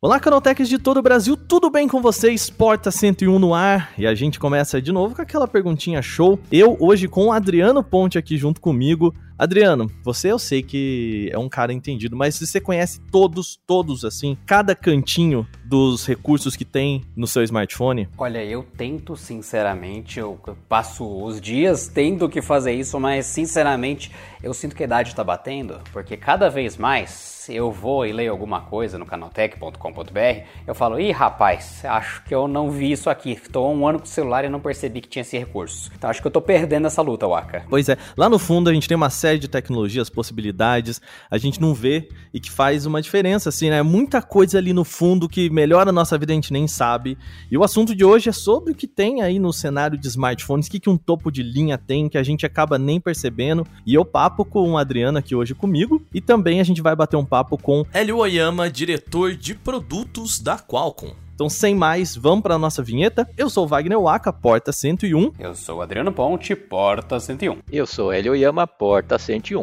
Olá, Canaltechs de todo o Brasil, tudo bem com vocês? Porta 101 no ar e a gente começa de novo com aquela perguntinha show. Eu hoje com o Adriano Ponte aqui junto comigo. Adriano, você eu sei que é um cara entendido, mas você conhece todos, todos assim, cada cantinho dos recursos que tem no seu smartphone? Olha, eu tento sinceramente, eu passo os dias tendo que fazer isso, mas sinceramente eu sinto que a idade tá batendo, porque cada vez mais eu vou e leio alguma coisa no canaltech.com.br, eu falo, ih rapaz, acho que eu não vi isso aqui. Estou um ano com o celular e não percebi que tinha esse recurso. Então acho que eu tô perdendo essa luta, Waka. Pois é, lá no fundo a gente tem uma série de tecnologias, possibilidades, a gente não vê e que faz uma diferença, assim, né? Muita coisa ali no fundo que melhora a nossa vida, a gente nem sabe. E o assunto de hoje é sobre o que tem aí no cenário de smartphones, o que, que um topo de linha tem, que a gente acaba nem percebendo. E eu papo com o Adriano aqui hoje comigo, e também a gente vai bater um papo papo com Hélio Oyama, diretor de produtos da Qualcomm. Então, sem mais, vamos para a nossa vinheta. Eu sou Wagner Waka, porta 101. Eu sou Adriano Ponte, porta 101. Eu sou Hélio Oyama, porta 101.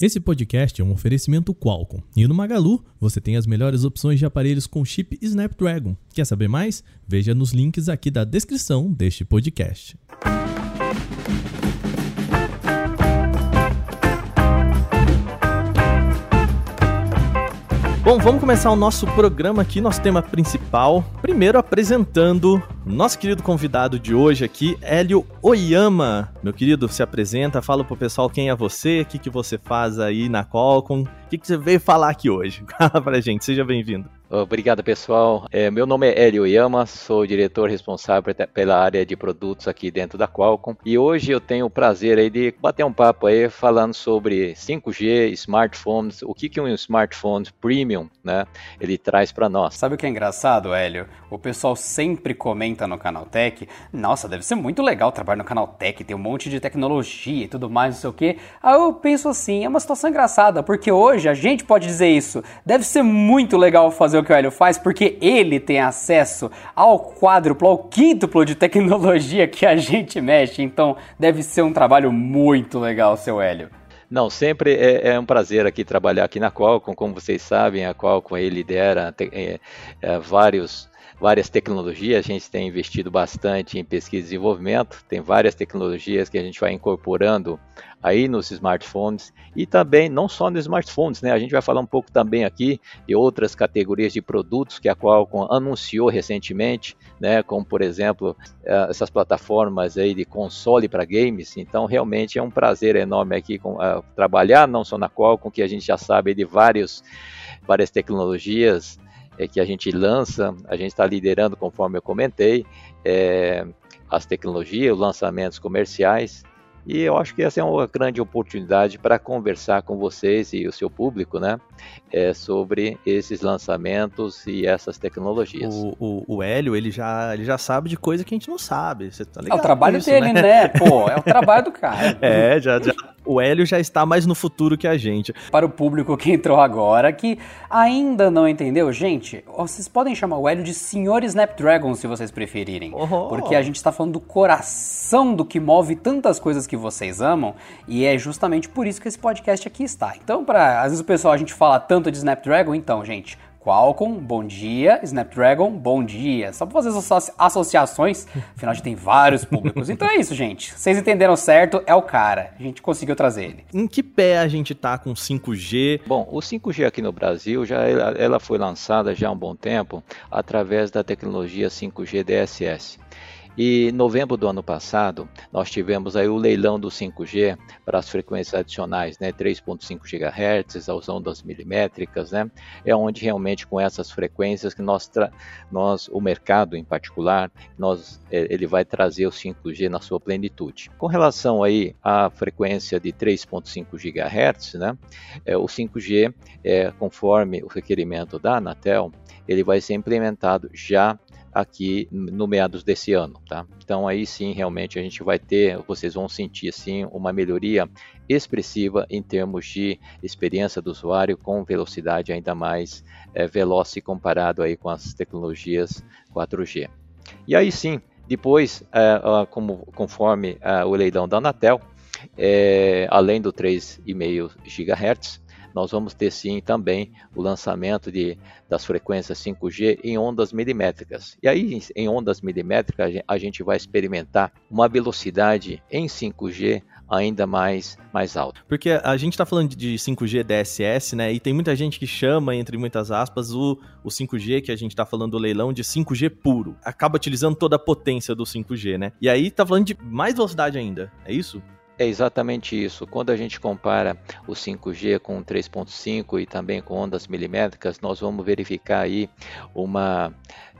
Esse podcast é um oferecimento Qualcomm. E no Magalu, você tem as melhores opções de aparelhos com chip Snapdragon. Quer saber mais? Veja nos links aqui da descrição deste podcast. Bom, vamos começar o nosso programa aqui, nosso tema principal. Primeiro apresentando nosso querido convidado de hoje aqui, Hélio Oyama. Meu querido, se apresenta, fala pro pessoal quem é você, o que, que você faz aí na Qualcomm, o que, que você veio falar aqui hoje. Fala pra gente, seja bem-vindo. Obrigado, pessoal. É, meu nome é Hélio Yama, sou diretor responsável pela área de produtos aqui dentro da Qualcomm e hoje eu tenho o prazer aí de bater um papo aí falando sobre 5G, smartphones, o que, que um smartphone premium, né, ele traz para nós. Sabe o que é engraçado, Hélio? O pessoal sempre comenta no Canaltech, nossa, deve ser muito legal trabalhar no Canaltech, tem um monte de tecnologia e tudo mais, não sei o que. Aí eu penso assim, é uma situação engraçada, porque hoje a gente pode dizer isso, deve ser muito legal fazer fazer o que o Hélio faz porque ele tem acesso ao quádruplo, ao quíntuplo de tecnologia que a gente mexe. Então deve ser um trabalho muito legal, seu Hélio. Não, sempre é, é, um prazer aqui trabalhar aqui na Qualcomm. Como vocês sabem, a Qualcomm aí lidera é, é, vários várias tecnologias, a gente tem investido bastante em pesquisa e desenvolvimento, tem várias tecnologias que a gente vai incorporando aí nos smartphones e também não só nos smartphones, né? A gente vai falar um pouco também aqui de outras categorias de produtos que a Qualcomm anunciou recentemente, né? Como por exemplo eh, essas plataformas aí de console para games. Então realmente é um prazer enorme aqui com, uh, trabalhar não só na Qualcomm que a gente já sabe de vários várias tecnologias é, que a gente lança, a gente está liderando, conforme eu comentei, é, as tecnologias, os lançamentos comerciais. E eu acho que essa é uma grande oportunidade para conversar com vocês e o seu público, né? É, sobre esses lançamentos e essas tecnologias. O, o, o, Hélio, ele já, ele já sabe de coisa que a gente não sabe. Você tá ligado é o trabalho isso, dele, né? né? Pô, é o trabalho do cara. é, já, já o Hélio já está mais no futuro que a gente. Para o público que entrou agora, que ainda não entendeu, gente, vocês podem chamar o Hélio de Senhor Snapdragon se vocês preferirem. Oh. Porque a gente está falando do coração do que move tantas coisas que vocês amam, e é justamente por isso que esse podcast aqui está. Então, para às vezes o pessoal a gente fala tanto de Snapdragon, então, gente, Qualcomm, bom dia. Snapdragon, bom dia. Só para fazer as associações, afinal a gente tem vários públicos. Então é isso, gente. Vocês entenderam certo, é o cara. A gente conseguiu trazer ele. Em que pé a gente tá com 5G? Bom, o 5G aqui no Brasil já ela foi lançada já há um bom tempo através da tecnologia 5G DSS. E em novembro do ano passado, nós tivemos aí o leilão do 5G para as frequências adicionais, né, 3.5 GHz, as ondas milimétricas, né, é onde realmente com essas frequências que nós, nós o mercado em particular, nós, é, ele vai trazer o 5G na sua plenitude. Com relação aí à frequência de 3.5 GHz, né, é, o 5G, é, conforme o requerimento da Anatel, ele vai ser implementado já aqui no meados desse ano, tá? Então aí sim, realmente a gente vai ter, vocês vão sentir sim uma melhoria expressiva em termos de experiência do usuário com velocidade ainda mais é, veloz comparado aí com as tecnologias 4G. E aí sim, depois, é, como, conforme é, o leilão da Anatel, é, além do 3,5 GHz, nós vamos ter sim também o lançamento de, das frequências 5G em ondas milimétricas. E aí, em ondas milimétricas, a gente vai experimentar uma velocidade em 5G ainda mais, mais alta. Porque a gente está falando de 5G DSS, né? E tem muita gente que chama, entre muitas aspas, o, o 5G, que a gente está falando do leilão, de 5G puro. Acaba utilizando toda a potência do 5G, né? E aí tá falando de mais velocidade ainda, é isso? É exatamente isso. Quando a gente compara o 5G com 3.5 e também com ondas milimétricas, nós vamos verificar aí uma,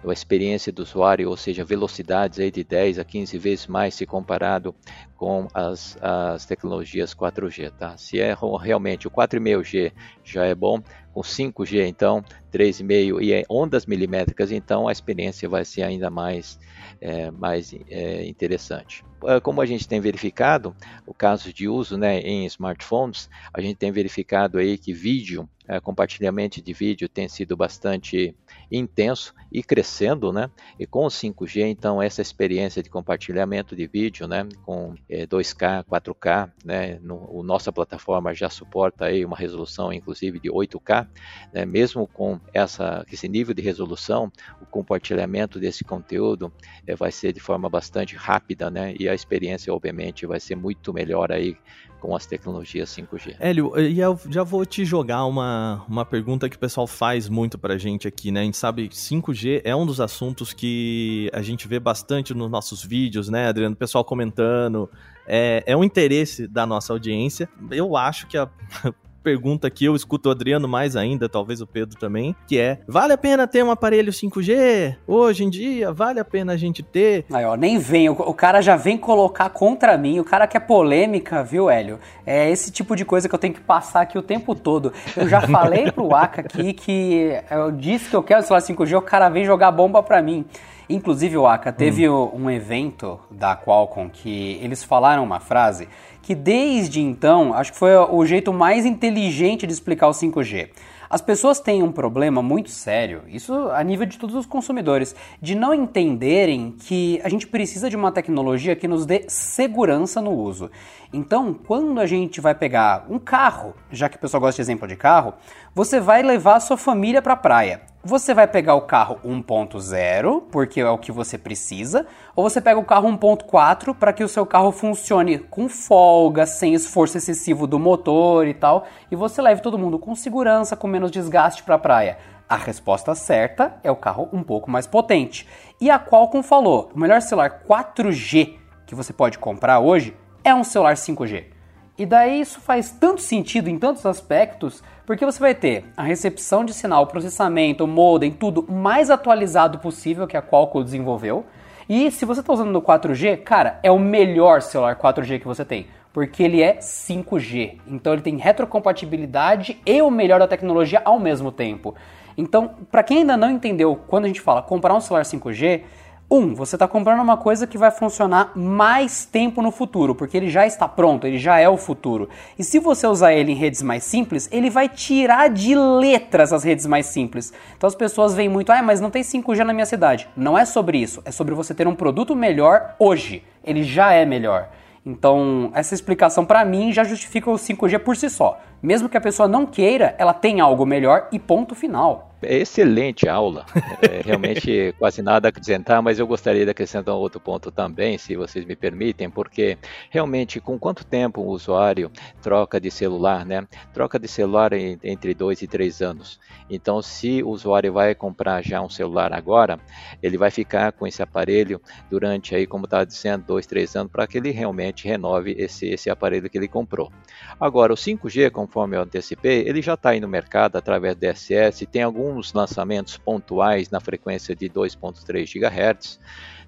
uma experiência do usuário, ou seja, velocidades aí de 10 a 15 vezes mais se comparado com as, as tecnologias 4G. Tá? Se é realmente o 4,5G já é bom, com 5G então 3,5 e ondas milimétricas, então a experiência vai ser ainda mais, é, mais é, interessante. É, como a gente tem verificado, o caso de uso né, em smartphones, a gente tem verificado aí que vídeo, é, compartilhamento de vídeo tem sido bastante intenso e crescendo, né? E com o 5G, então, essa experiência de compartilhamento de vídeo, né? Com é, 2K, 4K, né? No, nossa plataforma já suporta aí uma resolução, inclusive, de 8K, né? Mesmo com essa, esse nível de resolução, o compartilhamento desse conteúdo é, vai ser de forma bastante rápida, né? E a experiência, obviamente, vai ser muito melhor aí com as tecnologias 5G. Hélio, e eu já vou te jogar uma, uma pergunta que o pessoal faz muito pra gente aqui, né? A gente sabe que 5G é um dos assuntos que a gente vê bastante nos nossos vídeos, né, Adriano? O pessoal comentando. É, é um interesse da nossa audiência. Eu acho que a pergunta que eu escuto o Adriano mais ainda, talvez o Pedro também, que é: vale a pena ter um aparelho 5G? Hoje em dia, vale a pena a gente ter? Aí, ó, nem vem, o, o cara já vem colocar contra mim, o cara quer polêmica, viu, Hélio? É esse tipo de coisa que eu tenho que passar aqui o tempo todo. Eu já falei pro Aka aqui que eu disse que eu quero celular 5G, o cara vem jogar bomba pra mim. Inclusive, o Aka, teve hum. um evento da Qualcomm que eles falaram uma frase que desde então, acho que foi o jeito mais inteligente de explicar o 5G. As pessoas têm um problema muito sério, isso a nível de todos os consumidores, de não entenderem que a gente precisa de uma tecnologia que nos dê segurança no uso. Então, quando a gente vai pegar um carro, já que o pessoal gosta de exemplo de carro, você vai levar a sua família para a praia. Você vai pegar o carro 1.0, porque é o que você precisa, ou você pega o carro 1.4 para que o seu carro funcione com folga, sem esforço excessivo do motor e tal, e você leve todo mundo com segurança, com menos desgaste para a praia. A resposta certa é o carro um pouco mais potente. E a Qualcomm falou: o melhor celular 4G que você pode comprar hoje é um celular 5G. E daí isso faz tanto sentido em tantos aspectos, porque você vai ter a recepção de sinal, processamento, modem, tudo mais atualizado possível que a Qualcomm desenvolveu. E se você está usando no 4G, cara, é o melhor celular 4G que você tem, porque ele é 5G. Então ele tem retrocompatibilidade e o melhor da tecnologia ao mesmo tempo. Então, para quem ainda não entendeu, quando a gente fala comprar um celular 5G, um, você está comprando uma coisa que vai funcionar mais tempo no futuro, porque ele já está pronto, ele já é o futuro. E se você usar ele em redes mais simples, ele vai tirar de letras as redes mais simples. Então as pessoas veem muito, ah, mas não tem 5G na minha cidade. Não é sobre isso, é sobre você ter um produto melhor hoje. Ele já é melhor. Então, essa explicação para mim já justifica o 5G por si só. Mesmo que a pessoa não queira, ela tem algo melhor e ponto final. É excelente aula. É, realmente quase nada a acrescentar, mas eu gostaria de acrescentar um outro ponto também, se vocês me permitem, porque realmente com quanto tempo o usuário troca de celular, né? Troca de celular entre dois e três anos. Então, se o usuário vai comprar já um celular agora, ele vai ficar com esse aparelho durante aí, como estava dizendo, dois, três anos, para que ele realmente renove esse, esse aparelho que ele comprou. Agora, o 5G, conforme eu antecipei, ele já está aí no mercado através do DSS, tem algum alguns lançamentos pontuais na frequência de 2.3 GHz.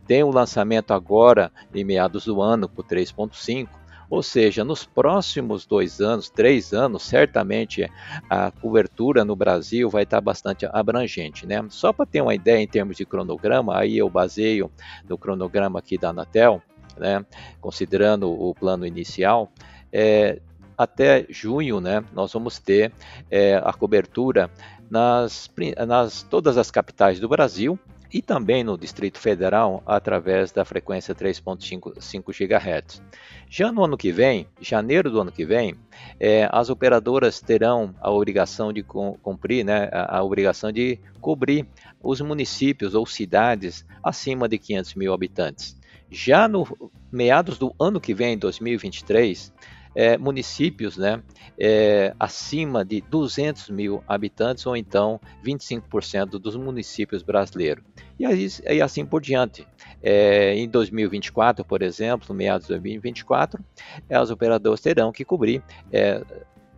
Tem um lançamento agora em meados do ano por 3.5. Ou seja, nos próximos dois anos, três anos, certamente a cobertura no Brasil vai estar bastante abrangente. Né? Só para ter uma ideia em termos de cronograma, aí eu baseio no cronograma aqui da Anatel, né? considerando o plano inicial, é, até junho, né, nós vamos ter é, a cobertura nas, nas todas as capitais do Brasil, e também no Distrito Federal através da frequência 3.5 GHz. Já no ano que vem, janeiro do ano que vem, é, as operadoras terão a obrigação de cumprir, né, a, a, obrigação de cobrir os municípios ou cidades acima de 500 mil habitantes. Já no meados do ano que vem, 2023, é, municípios né, é, acima de 200 mil habitantes ou então 25% dos municípios brasileiros. E, aí, e assim por diante. É, em 2024, por exemplo, meados de 2024, as operadoras terão que cobrir é,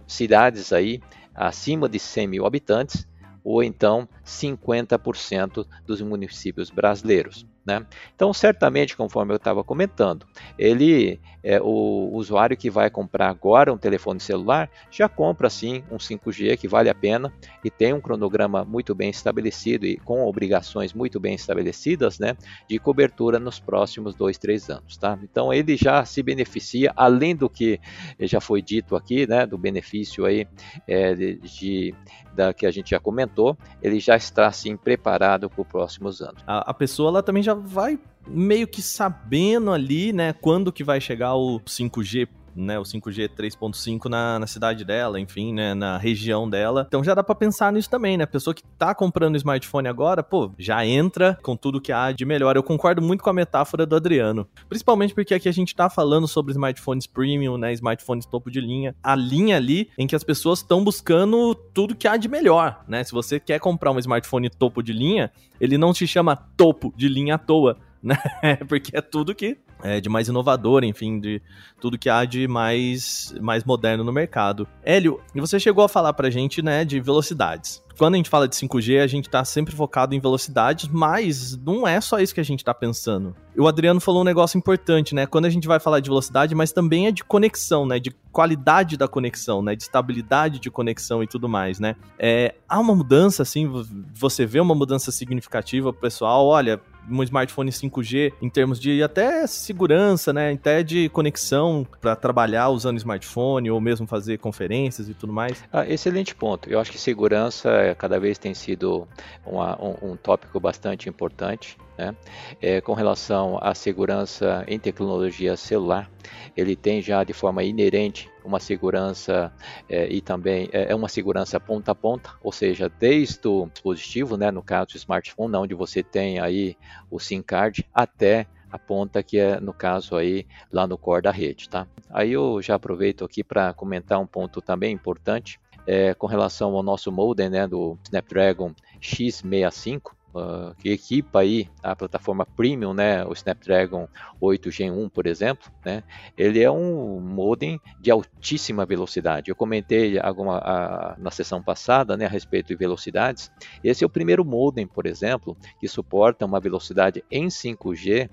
cidades aí acima de 100 mil habitantes ou então 50% dos municípios brasileiros. Né? Então, certamente, conforme eu estava comentando, ele, é, o usuário que vai comprar agora um telefone celular, já compra sim um 5G que vale a pena e tem um cronograma muito bem estabelecido e com obrigações muito bem estabelecidas né, de cobertura nos próximos dois, três anos. Tá? Então, ele já se beneficia, além do que já foi dito aqui, né, do benefício aí, é, de, de, da que a gente já comentou, ele já está assim preparado para os próximos anos. A, a pessoa ela também já vai meio que sabendo ali, né, quando que vai chegar o 5G né, o 5G 3.5 na, na cidade dela, enfim, né, na região dela. Então já dá para pensar nisso também, né? A pessoa que tá comprando smartphone agora, pô, já entra com tudo que há de melhor. Eu concordo muito com a metáfora do Adriano, principalmente porque aqui a gente tá falando sobre smartphones premium, né, smartphones topo de linha, a linha ali em que as pessoas estão buscando tudo que há de melhor, né? Se você quer comprar um smartphone topo de linha, ele não se chama topo de linha à toa né? Porque é tudo que é de mais inovador, enfim, de tudo que há de mais, mais moderno no mercado. Hélio, você chegou a falar pra gente, né, de velocidades. Quando a gente fala de 5G, a gente tá sempre focado em velocidades, mas não é só isso que a gente tá pensando. O Adriano falou um negócio importante, né? Quando a gente vai falar de velocidade, mas também é de conexão, né? De qualidade da conexão, né? De estabilidade de conexão e tudo mais, né? É, há uma mudança, assim, você vê uma mudança significativa pessoal, olha, um smartphone 5G em termos de até segurança, né? Até de conexão para trabalhar usando smartphone ou mesmo fazer conferências e tudo mais? Ah, excelente ponto. Eu acho que segurança cada vez tem sido uma, um, um tópico bastante importante. Né? É, com relação à segurança em tecnologia celular, ele tem já de forma inerente uma segurança é, e também é, é uma segurança ponta a ponta, ou seja, desde o dispositivo, né, no caso smartphone, onde você tem aí o SIM card, até a ponta que é no caso aí lá no core da rede, tá? Aí eu já aproveito aqui para comentar um ponto também importante é, com relação ao nosso modem, né, do Snapdragon X65, uh, que equipa aí a plataforma premium, né, o Snapdragon 8 Gen 1, por exemplo, né, ele é um modem de altíssima velocidade. Eu comentei alguma, a, na sessão passada, né, a respeito de velocidades. Esse é o primeiro modem, por exemplo, que suporta uma velocidade em 5G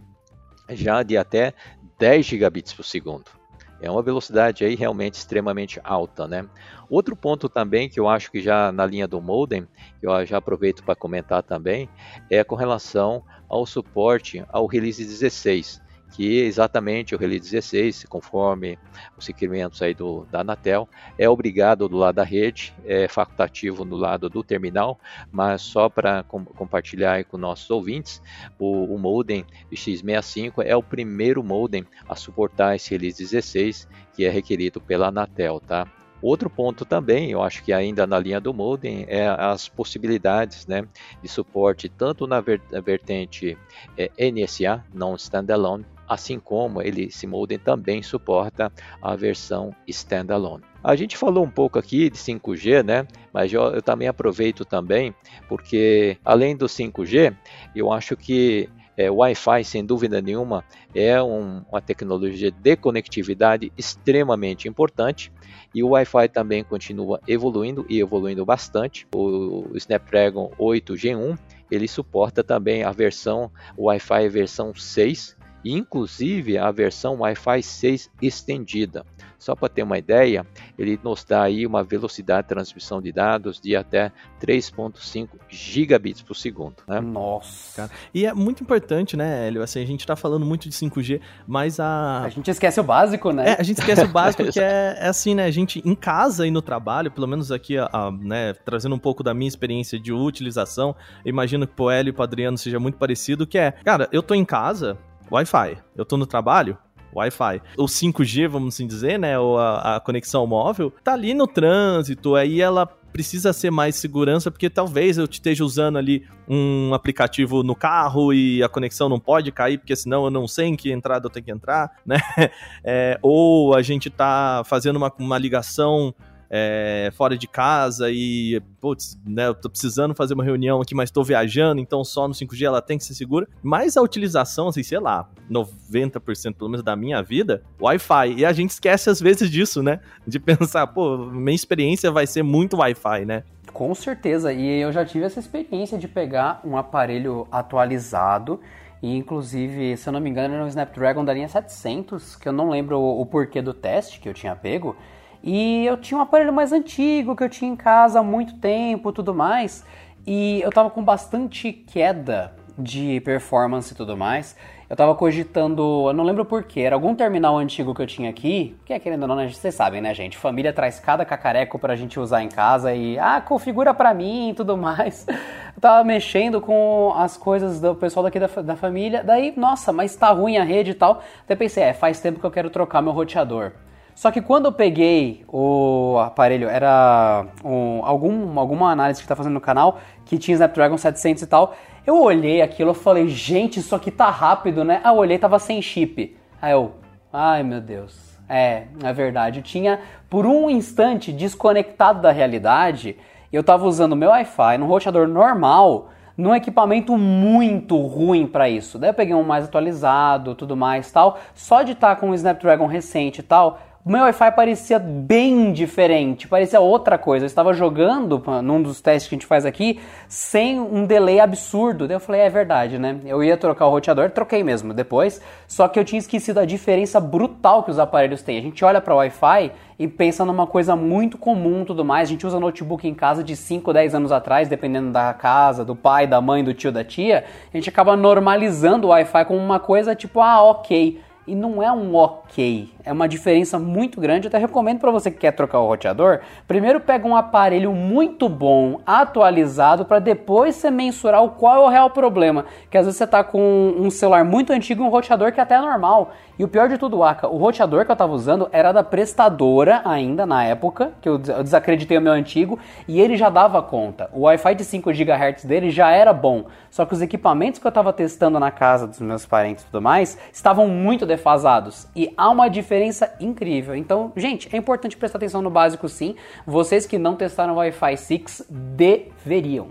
já de até 10 gigabits por segundo. É uma velocidade aí realmente extremamente alta, né? Outro ponto também que eu acho que já na linha do modem, eu já aproveito para comentar também, é com relação ao suporte ao release 16 que exatamente o Release 16, conforme os requerimentos aí do, da Anatel, é obrigado do lado da rede, é facultativo no lado do terminal, mas só para com, compartilhar com nossos ouvintes, o, o modem X65 é o primeiro modem a suportar esse Release 16, que é requerido pela Anatel, tá? Outro ponto também, eu acho que ainda na linha do modem, é as possibilidades né, de suporte tanto na vertente é, NSA, não standalone, assim como ele, esse modem também suporta a versão standalone. A gente falou um pouco aqui de 5G, né? Mas eu, eu também aproveito também, porque além do 5G, eu acho que é, Wi-Fi, sem dúvida nenhuma, é um, uma tecnologia de conectividade extremamente importante e o Wi-Fi também continua evoluindo e evoluindo bastante. O, o Snapdragon 8 Gen 1 ele suporta também a versão Wi-Fi versão 6, e inclusive a versão Wi-Fi 6 estendida. Só para ter uma ideia, ele nos dá aí uma velocidade de transmissão de dados de até 3.5 gigabits por segundo. Né? Nossa! E é muito importante, né, Hélio? Assim, a gente está falando muito de 5G, mas a... A gente esquece o básico, né? É, a gente esquece o básico que é, é, assim, né? A gente em casa e no trabalho, pelo menos aqui, a, a, né, trazendo um pouco da minha experiência de utilização, imagino que pro Hélio e pro Adriano seja muito parecido, que é, cara, eu tô em casa, Wi-Fi. Eu tô no trabalho, Wi-Fi. O 5G, vamos assim dizer, né? Ou a, a, conexão móvel, tá ali no trânsito, aí ela precisa ser mais segurança, porque talvez eu esteja usando ali um aplicativo no carro e a conexão não pode cair, porque senão eu não sei em que entrada eu tenho que entrar, né? É, ou a gente tá fazendo uma, uma ligação é, fora de casa e, putz, né, eu tô precisando fazer uma reunião aqui, mas tô viajando, então só no 5G ela tem que ser segura. Mas a utilização, assim, sei lá, 90% pelo menos da minha vida, Wi-Fi. E a gente esquece às vezes disso, né? De pensar, pô, minha experiência vai ser muito Wi-Fi, né? Com certeza, e eu já tive essa experiência de pegar um aparelho atualizado e inclusive, se eu não me engano, era um Snapdragon da linha 700, que eu não lembro o, o porquê do teste que eu tinha pego, e eu tinha um aparelho mais antigo que eu tinha em casa há muito tempo, tudo mais, e eu tava com bastante queda de performance e tudo mais. Eu tava cogitando, eu não lembro porquê, era algum terminal antigo que eu tinha aqui, que é querendo ou não, né, vocês sabem, né, gente? Família traz cada cacareco pra gente usar em casa e, ah, configura pra mim e tudo mais. Eu tava mexendo com as coisas do pessoal daqui da, da família, daí, nossa, mas tá ruim a rede e tal. Até pensei, é, faz tempo que eu quero trocar meu roteador. Só que quando eu peguei o aparelho, era um, algum, alguma análise que tá fazendo no canal que tinha Snapdragon 700 e tal. Eu olhei aquilo e falei, gente, isso aqui tá rápido, né? Ah, eu olhei tava sem chip. Aí eu, ai meu Deus. É, é verdade. Eu tinha, por um instante, desconectado da realidade. Eu tava usando meu Wi-Fi num roteador normal, num equipamento muito ruim para isso. Daí eu peguei um mais atualizado, tudo mais tal. Só de estar tá com o Snapdragon recente e tal, o meu Wi-Fi parecia bem diferente, parecia outra coisa. Eu estava jogando num dos testes que a gente faz aqui sem um delay absurdo. Daí eu falei, é verdade, né? Eu ia trocar o roteador, troquei mesmo depois, só que eu tinha esquecido a diferença brutal que os aparelhos têm. A gente olha para o Wi-Fi e pensa numa coisa muito comum tudo mais. A gente usa notebook em casa de 5, 10 anos atrás, dependendo da casa, do pai, da mãe, do tio, da tia. A gente acaba normalizando o Wi-Fi como uma coisa tipo, ah, ok e não é um ok, é uma diferença muito grande. Eu até recomendo para você que quer trocar o roteador, primeiro pega um aparelho muito bom, atualizado, para depois você mensurar o qual é o real problema. Que às vezes você está com um celular muito antigo e um roteador que até é normal. E o pior de tudo, Aka, o roteador que eu estava usando era da prestadora ainda na época, que eu desacreditei o meu antigo, e ele já dava conta. O Wi-Fi de 5 GHz dele já era bom, só que os equipamentos que eu estava testando na casa dos meus parentes e tudo mais estavam muito defasados. E há uma diferença incrível. Então, gente, é importante prestar atenção no básico sim. Vocês que não testaram o Wi-Fi 6 deveriam.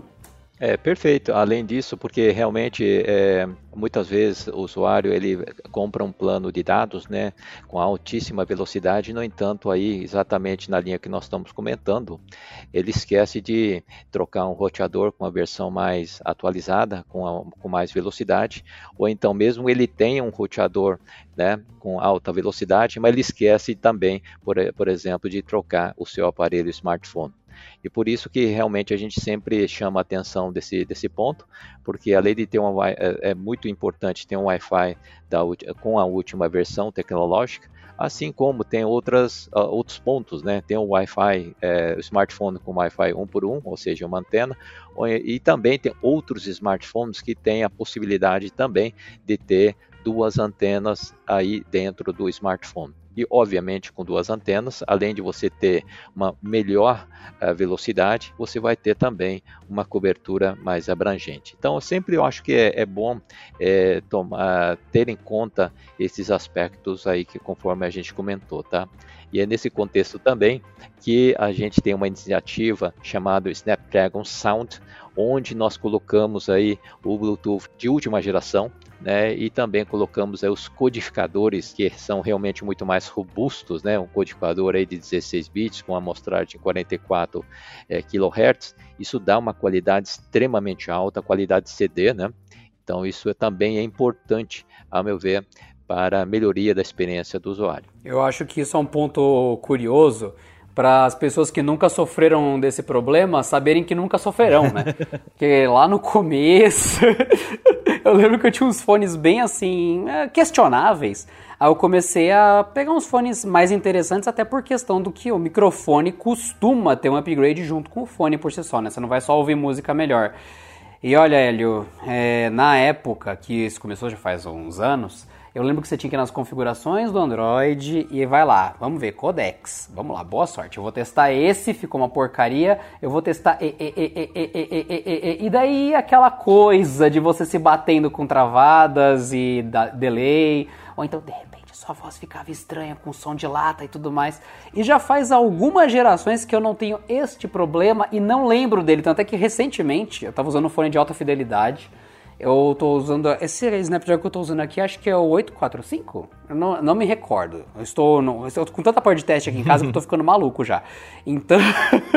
É, perfeito. Além disso, porque realmente é, muitas vezes o usuário ele compra um plano de dados, né, com altíssima velocidade, no entanto, aí exatamente na linha que nós estamos comentando, ele esquece de trocar um roteador com a versão mais atualizada, com, a, com mais velocidade, ou então mesmo ele tem um roteador, né, com alta velocidade, mas ele esquece também, por, por exemplo, de trocar o seu aparelho smartphone. E por isso que realmente a gente sempre chama a atenção desse, desse ponto, porque além de ter uma é, é muito importante ter um Wi-Fi da, com a última versão tecnológica, assim como tem outras, uh, outros pontos, né? Tem o Wi-Fi, é, o smartphone com Wi-Fi 1 por 1, ou seja, uma antena, e também tem outros smartphones que têm a possibilidade também de ter duas antenas aí dentro do smartphone e obviamente com duas antenas, além de você ter uma melhor uh, velocidade, você vai ter também uma cobertura mais abrangente. Então, eu sempre acho que é, é bom é, tomar, ter em conta esses aspectos aí que conforme a gente comentou, tá? E é nesse contexto também que a gente tem uma iniciativa chamada Snapdragon Sound, onde nós colocamos aí o Bluetooth de última geração, né, e também colocamos aí, os codificadores que são realmente muito mais robustos, né, um codificador aí de 16 bits com amostragem de 44 é, kHz, isso dá uma qualidade extremamente alta, qualidade CD, né, Então isso é, também é importante, a meu ver, para a melhoria da experiência do usuário. Eu acho que isso é um ponto curioso para as pessoas que nunca sofreram desse problema saberem que nunca sofrerão, né? Porque lá no começo, eu lembro que eu tinha uns fones bem assim, é, questionáveis. Aí eu comecei a pegar uns fones mais interessantes, até por questão do que o microfone costuma ter um upgrade junto com o fone por si só, né? Você não vai só ouvir música melhor. E olha, Hélio, é, na época que isso começou, já faz uns anos, eu lembro que você tinha que ir nas configurações do Android e vai lá, vamos ver, codecs. Vamos lá, boa sorte. Eu vou testar esse, ficou uma porcaria. Eu vou testar e, e, e, e daí aquela coisa de você se batendo com travadas e delay, ou então de repente sua voz ficava estranha com som de lata e tudo mais. E já faz algumas gerações que eu não tenho este problema e não lembro dele, tanto é que recentemente eu estava usando um fone de alta fidelidade eu tô usando. Esse Snapdragon que eu tô usando aqui, acho que é o 845? Eu não, não me recordo. Eu estou, no, eu estou com tanta parte de teste aqui em casa que eu tô ficando maluco já. Então,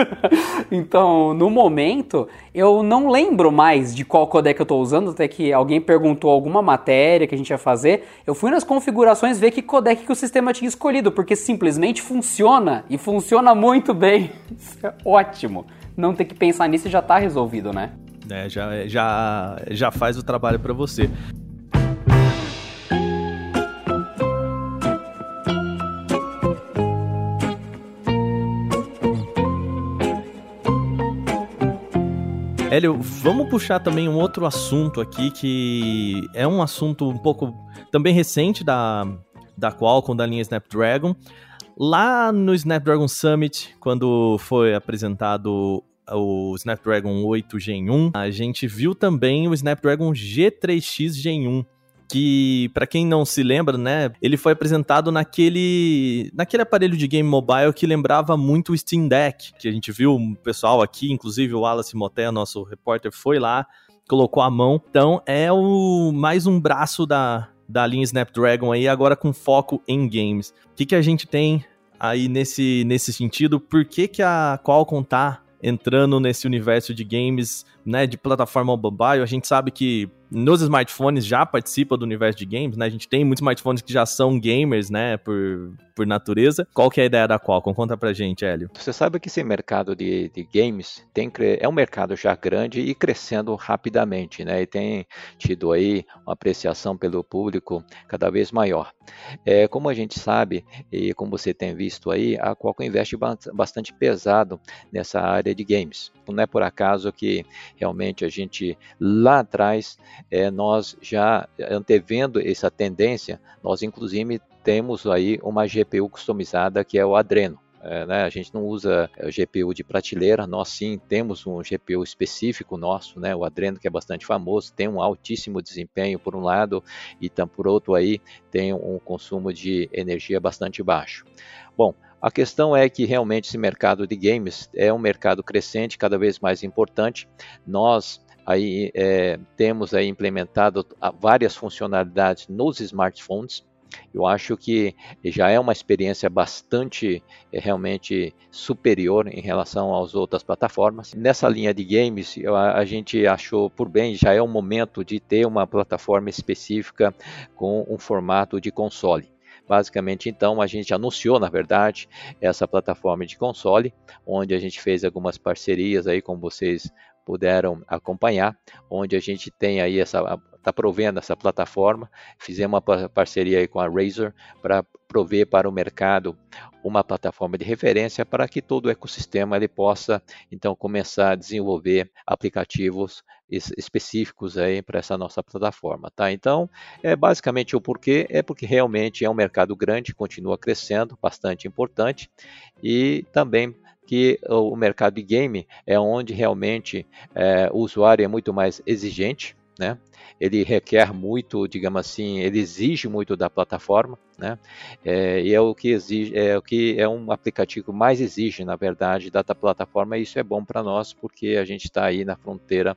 então, no momento, eu não lembro mais de qual codec eu tô usando, até que alguém perguntou alguma matéria que a gente ia fazer. Eu fui nas configurações ver que codec que o sistema tinha escolhido, porque simplesmente funciona e funciona muito bem. Isso é ótimo. Não ter que pensar nisso já tá resolvido, né? Né? Já, já, já faz o trabalho para você. Hélio, vamos puxar também um outro assunto aqui que é um assunto um pouco também recente da, da Qualcomm, da linha Snapdragon. Lá no Snapdragon Summit, quando foi apresentado o Snapdragon 8 Gen 1, a gente viu também o Snapdragon G3X Gen 1 que para quem não se lembra, né, ele foi apresentado naquele naquele aparelho de game mobile que lembrava muito o Steam Deck, que a gente viu o pessoal aqui, inclusive o Wallace Moté, nosso repórter, foi lá, colocou a mão. Então é o mais um braço da, da linha Snapdragon aí, agora com foco em games. O que, que a gente tem aí nesse, nesse sentido? Por que, que a Qualcomm tá entrando nesse universo de games, né, de plataforma mobile. A gente sabe que nos smartphones já participa do universo de games, né? A gente tem muitos smartphones que já são gamers, né, por, por natureza. Qual que é a ideia da Qualcomm? Conta pra gente, Hélio. Você sabe que esse mercado de, de games tem, é um mercado já grande e crescendo rapidamente, né? E tem tido aí uma apreciação pelo público cada vez maior. É, como a gente sabe e como você tem visto aí, a Qualcomm investe bastante pesado nessa área de games. Não é por acaso que realmente a gente lá atrás é, nós já antevendo essa tendência, nós inclusive temos aí uma GPU customizada que é o Adreno. É, né, a gente não usa é, GPU de prateleira, nós sim temos um GPU específico nosso, né, o Adreno que é bastante famoso, tem um altíssimo desempenho por um lado e por outro aí tem um consumo de energia bastante baixo. Bom, a questão é que realmente esse mercado de games é um mercado crescente, cada vez mais importante. Nós aí é, temos aí implementado várias funcionalidades nos smartphones. Eu acho que já é uma experiência bastante é, realmente superior em relação às outras plataformas. Nessa linha de games, a gente achou por bem, já é o momento de ter uma plataforma específica com um formato de console. Basicamente, então, a gente anunciou, na verdade, essa plataforma de console, onde a gente fez algumas parcerias aí, como vocês puderam acompanhar, onde a gente tem aí essa está provendo essa plataforma. Fizemos uma parceria aí com a Razer para prover para o mercado uma plataforma de referência para que todo o ecossistema ele possa então começar a desenvolver aplicativos específicos aí para essa nossa plataforma, tá? Então, é basicamente o porquê é porque realmente é um mercado grande, continua crescendo, bastante importante e também que o mercado de game é onde realmente é, o usuário é muito mais exigente, né? Ele requer muito, digamos assim, ele exige muito da plataforma, né? É, e é o que exige, é o que é um aplicativo mais exige, na verdade, da plataforma. E isso é bom para nós porque a gente está aí na fronteira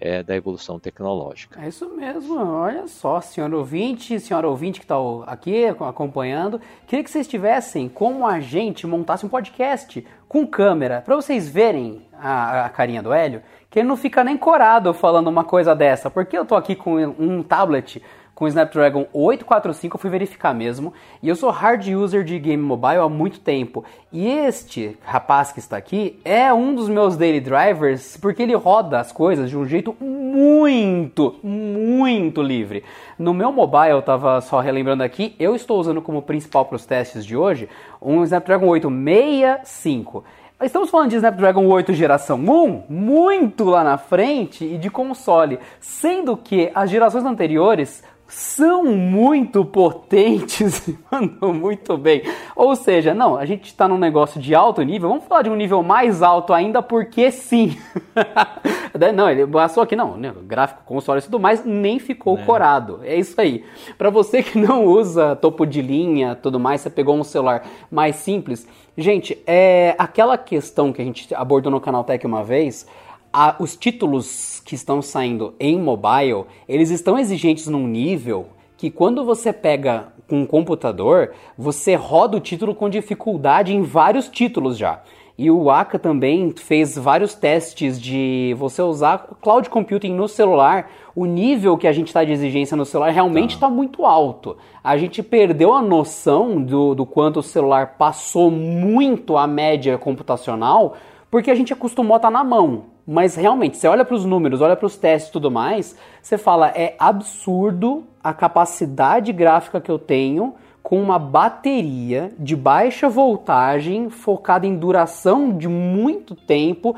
é, da evolução tecnológica. É isso mesmo, olha só, senhor ouvinte, senhora ouvinte que está aqui acompanhando, queria que vocês tivessem como a gente montasse um podcast com câmera, para vocês verem a, a, carinha do Hélio, que ele não fica nem corado falando uma coisa dessa, porque eu tô aqui com um tablet com o Snapdragon 845, eu fui verificar mesmo, e eu sou hard user de game mobile há muito tempo. E este rapaz que está aqui é um dos meus daily drivers, porque ele roda as coisas de um jeito muito, muito livre. No meu mobile, eu estava só relembrando aqui, eu estou usando como principal para os testes de hoje um Snapdragon 865. Estamos falando de Snapdragon 8 geração 1, muito lá na frente e de console, sendo que as gerações anteriores são muito potentes e mandam muito bem. Ou seja, não, a gente está num negócio de alto nível, vamos falar de um nível mais alto ainda, porque sim. não, ele passou aqui, não, né, gráfico, console e tudo mais, nem ficou é. corado. É isso aí. Para você que não usa topo de linha, tudo mais, você pegou um celular mais simples. Gente, é aquela questão que a gente abordou no Canal Tech uma vez, a, os títulos que estão saindo em mobile, eles estão exigentes num nível que quando você pega com um computador, você roda o título com dificuldade em vários títulos já. E o Aka também fez vários testes de você usar cloud computing no celular. O nível que a gente está de exigência no celular realmente está tá muito alto. A gente perdeu a noção do, do quanto o celular passou muito a média computacional porque a gente acostumou a estar tá na mão. Mas realmente, você olha para os números, olha para os testes e tudo mais, você fala, é absurdo a capacidade gráfica que eu tenho com uma bateria de baixa voltagem focada em duração de muito tempo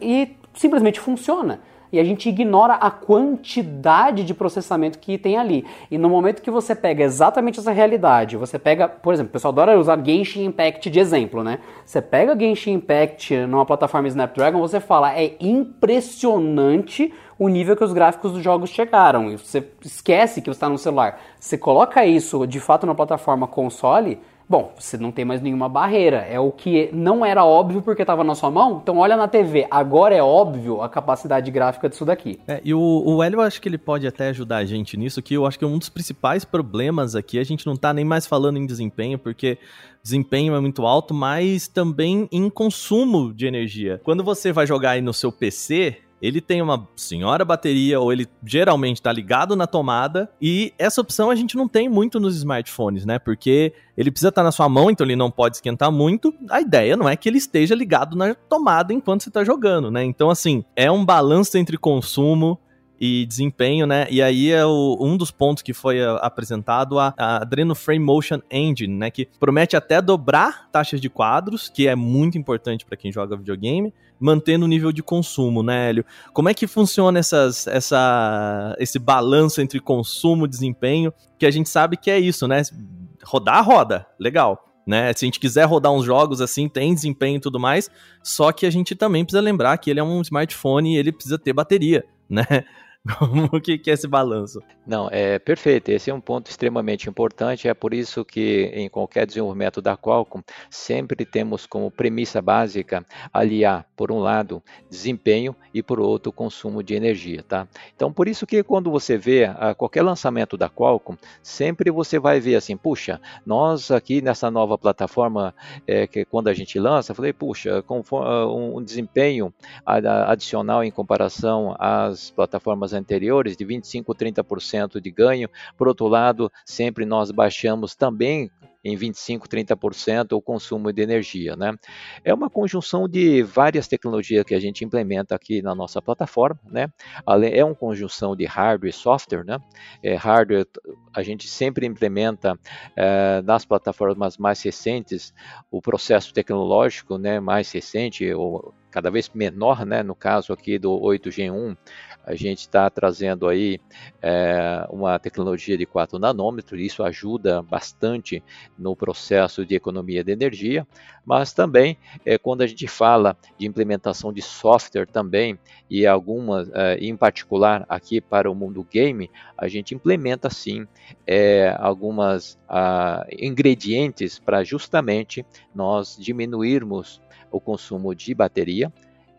e simplesmente funciona e a gente ignora a quantidade de processamento que tem ali. E no momento que você pega exatamente essa realidade, você pega, por exemplo, o pessoal adora usar Genshin Impact de exemplo, né? Você pega Genshin Impact numa plataforma Snapdragon, você fala, é impressionante o nível que os gráficos dos jogos chegaram. E você esquece que você está no celular. Você coloca isso de fato na plataforma console, Bom, você não tem mais nenhuma barreira. É o que não era óbvio porque estava na sua mão. Então olha na TV. Agora é óbvio a capacidade gráfica disso daqui. É, e o, o Hélio, eu acho que ele pode até ajudar a gente nisso, que eu acho que um dos principais problemas aqui. A gente não está nem mais falando em desempenho, porque desempenho é muito alto, mas também em consumo de energia. Quando você vai jogar aí no seu PC, ele tem uma senhora bateria ou ele geralmente está ligado na tomada e essa opção a gente não tem muito nos smartphones, né? Porque ele precisa estar tá na sua mão, então ele não pode esquentar muito. A ideia não é que ele esteja ligado na tomada enquanto você está jogando, né? Então assim, é um balanço entre consumo e desempenho, né? E aí é o, um dos pontos que foi a, apresentado a, a Adreno Frame Motion Engine, né? Que promete até dobrar taxas de quadros, que é muito importante para quem joga videogame, mantendo o nível de consumo, né, Hélio? Como é que funciona essas, essa, esse balanço entre consumo e desempenho? Que a gente sabe que é isso, né? Rodar, roda, legal. Né? Se a gente quiser rodar uns jogos assim, tem desempenho e tudo mais, só que a gente também precisa lembrar que ele é um smartphone e ele precisa ter bateria, né? Como que, é esse balanço? Não, é perfeito. Esse é um ponto extremamente importante. É por isso que em qualquer desenvolvimento da Qualcomm sempre temos como premissa básica aliar, por um lado, desempenho e por outro, consumo de energia, tá? Então, por isso que quando você vê a, qualquer lançamento da Qualcomm, sempre você vai ver assim, puxa, nós aqui nessa nova plataforma é, que quando a gente lança, falei, puxa, com um, um desempenho adicional em comparação às plataformas anteriores, de 25% 30% de ganho. Por outro lado, sempre nós baixamos também em 25, 30% o consumo de energia. Né? É uma conjunção de várias tecnologias que a gente implementa aqui na nossa plataforma. Né? É uma conjunção de hardware e software. Né? É, hardware a gente sempre implementa é, nas plataformas mais recentes o processo tecnológico né, mais recente, ou cada vez menor, né? no caso aqui do 8G1, a gente está trazendo aí é, uma tecnologia de 4 nanômetros, isso ajuda bastante no processo de economia de energia, mas também é, quando a gente fala de implementação de software também, e algumas, é, em particular aqui para o mundo game, a gente implementa sim é, algumas a, ingredientes para justamente nós diminuirmos o consumo de bateria,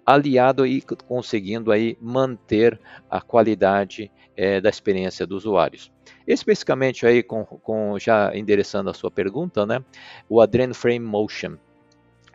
aliado e conseguindo aí manter a qualidade é, da experiência dos usuários. Especificamente aí com, com, já endereçando a sua pergunta, né, o Adreno Frame Motion.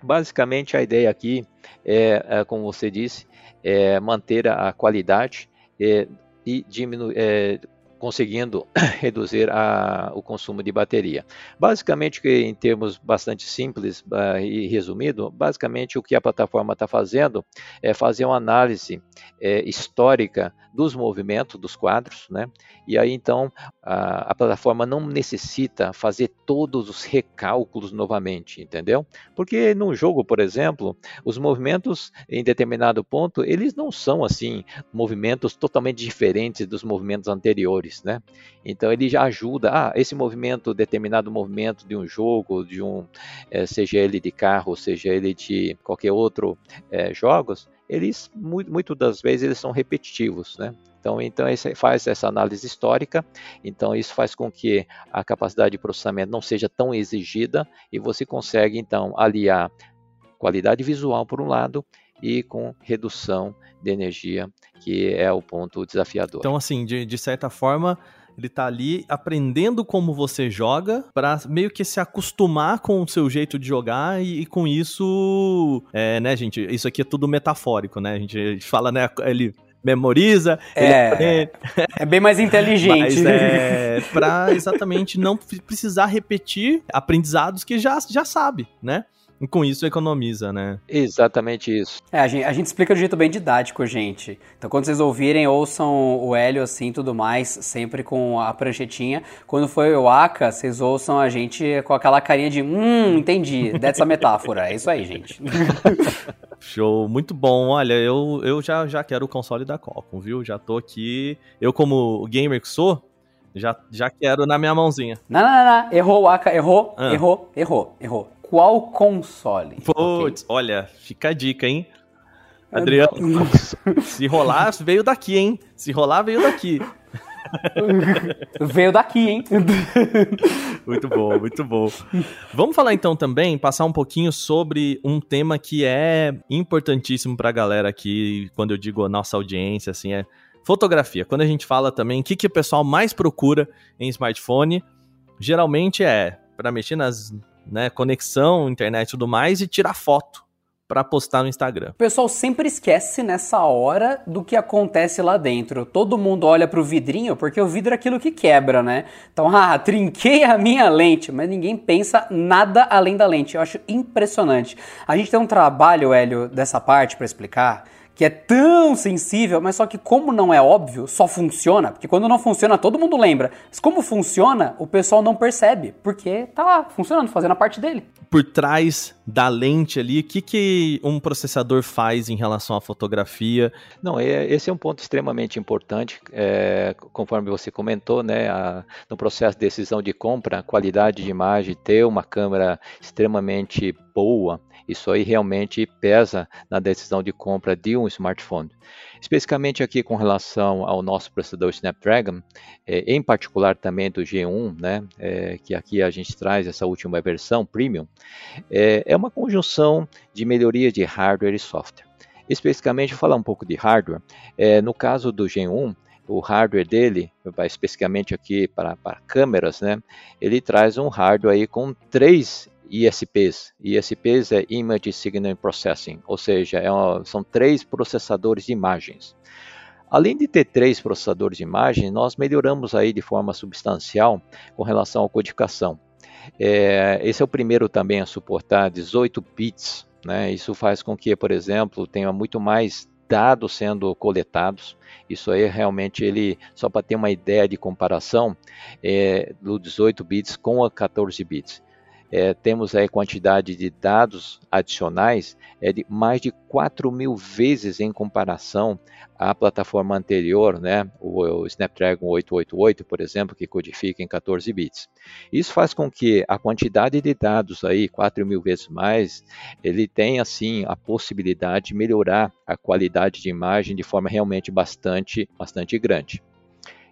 Basicamente a ideia aqui é, é como você disse, é manter a qualidade é, e diminuir, é, conseguindo reduzir a, o consumo de bateria. Basicamente, em termos bastante simples uh, e resumido, basicamente o que a plataforma está fazendo é fazer uma análise é, histórica dos movimentos dos quadros, né? E aí então a, a, plataforma não necessita fazer todos os recálculos novamente, entendeu? Porque num jogo, por exemplo, os movimentos em determinado ponto eles não são assim movimentos totalmente diferentes dos movimentos anteriores, né? Então ele já ajuda, ah, esse movimento, determinado movimento de um jogo, de um, é, seja ele de carro, seja ele de qualquer outro é, jogos, eles muito, muito das vezes eles são repetitivos, né? Então, então esse faz essa análise histórica, então isso faz com que a capacidade de processamento não seja tão exigida e você consegue então aliar qualidade visual por um lado e com redução de energia, que é o ponto desafiador. Então, assim, de, de certa forma, ele tá ali aprendendo como você joga para meio que se acostumar com o seu jeito de jogar e, e com isso, é, né, gente? Isso aqui é tudo metafórico, né? A gente, a gente fala, né? Ele memoriza, é, é bem mais inteligente. Mas é para exatamente não precisar repetir aprendizados que já, já sabe, né? E com isso economiza, né? Exatamente isso. É, a gente, a gente explica de um jeito bem didático, gente. Então quando vocês ouvirem, ouçam o Hélio assim tudo mais, sempre com a pranchetinha. Quando for o Aka, vocês ouçam a gente com aquela carinha de hum, entendi, dessa metáfora. É isso aí, gente. Show, muito bom. Olha, eu, eu já, já quero o console da Qualcomm, viu? Já tô aqui. Eu, como gamer que sou, já, já quero na minha mãozinha. Não, não, não, não. Errou o Aka, errou, ah. errou, errou, errou qual console? Putz, okay. olha, fica a dica, hein? Adriano, se rolar, veio daqui, hein? Se rolar, veio daqui. veio daqui, hein? muito bom, muito bom. Vamos falar então também, passar um pouquinho sobre um tema que é importantíssimo pra galera aqui, quando eu digo nossa audiência, assim, é fotografia. Quando a gente fala também o que, que o pessoal mais procura em smartphone, geralmente é para mexer nas né, conexão, internet e tudo mais, e tirar foto para postar no Instagram. O pessoal sempre esquece nessa hora do que acontece lá dentro. Todo mundo olha pro vidrinho porque o vidro é aquilo que quebra, né? Então, ah, trinquei a minha lente, mas ninguém pensa nada além da lente. Eu acho impressionante. A gente tem um trabalho, Hélio, dessa parte para explicar que é tão sensível, mas só que como não é óbvio, só funciona, porque quando não funciona todo mundo lembra. Mas como funciona, o pessoal não percebe, porque tá lá, funcionando, fazendo a parte dele. Por trás da lente ali, o que, que um processador faz em relação à fotografia? Não, é, esse é um ponto extremamente importante, é, conforme você comentou, né, a, no processo de decisão de compra, a qualidade de imagem, ter uma câmera extremamente boa, isso aí realmente pesa na decisão de compra de um smartphone. Especificamente aqui com relação ao nosso processador Snapdragon, é, em particular também do G1, né, é, que aqui a gente traz essa última versão premium, é, é uma conjunção de melhoria de hardware e software. Especificamente, falar um pouco de hardware. No caso do Gen 1, o hardware dele, especificamente aqui para, para câmeras, né, ele traz um hardware aí com três ISPs. ISPs é Image Signal Processing, ou seja, é uma, são três processadores de imagens. Além de ter três processadores de imagem, nós melhoramos aí de forma substancial com relação à codificação. É, esse é o primeiro também a suportar 18 bits. Né? Isso faz com que, por exemplo, tenha muito mais dados sendo coletados. Isso aí realmente ele, só para ter uma ideia de comparação, é, do 18 bits com a 14 bits é, temos aí quantidade de dados adicionais é de mais de 4 mil vezes em comparação à plataforma anterior, né, o, o Snapdragon 888, por exemplo, que codifica em 14 bits. Isso faz com que a quantidade de dados aí, 4 mil vezes mais, ele tenha assim a possibilidade de melhorar a qualidade de imagem de forma realmente bastante, bastante grande.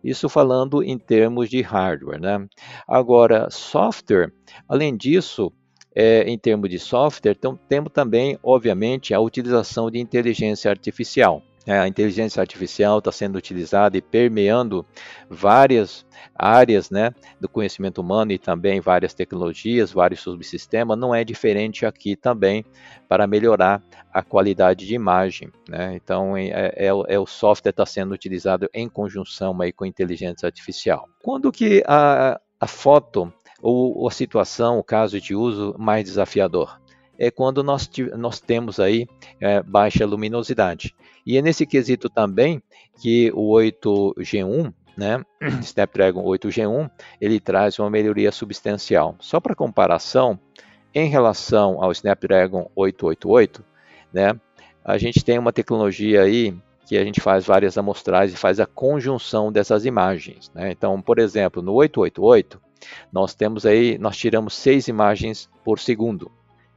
Isso falando em termos de hardware. Né? Agora, software, além disso, é, em termos de software, então, temos também, obviamente, a utilização de inteligência artificial. É, a inteligência artificial está sendo utilizada e permeando várias áreas né, do conhecimento humano e também várias tecnologias, vários subsistemas. Não é diferente aqui também para melhorar a qualidade de imagem. Né? Então, é, é, é o software está sendo utilizado em conjunção aí com inteligência artificial. Quando que a, a foto ou a situação, o caso de uso mais desafiador? É quando nós, nós temos aí é, baixa luminosidade. E é nesse quesito também que o 8G1, né, Snapdragon 8G1, ele traz uma melhoria substancial. Só para comparação, em relação ao Snapdragon 888, né, a gente tem uma tecnologia aí que a gente faz várias amostragens e faz a conjunção dessas imagens. Né? Então, por exemplo, no 888, nós temos aí, nós tiramos seis imagens por segundo.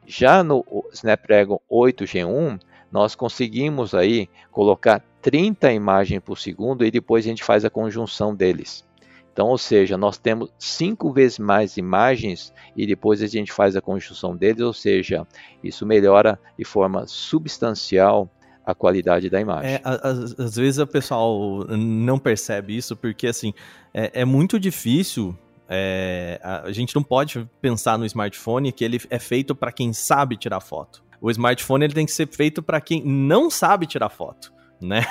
Já no Snapdragon 8G1, nós conseguimos aí colocar 30 imagens por segundo e depois a gente faz a conjunção deles. Então, ou seja, nós temos cinco vezes mais imagens e depois a gente faz a conjunção deles, ou seja, isso melhora de forma substancial a qualidade da imagem. É, às, às, vezes o pessoal não percebe isso porque assim é, é muito difícil. É, a gente não pode pensar no smartphone que ele é feito para quem sabe tirar foto. O smartphone ele tem que ser feito para quem não sabe tirar foto, né?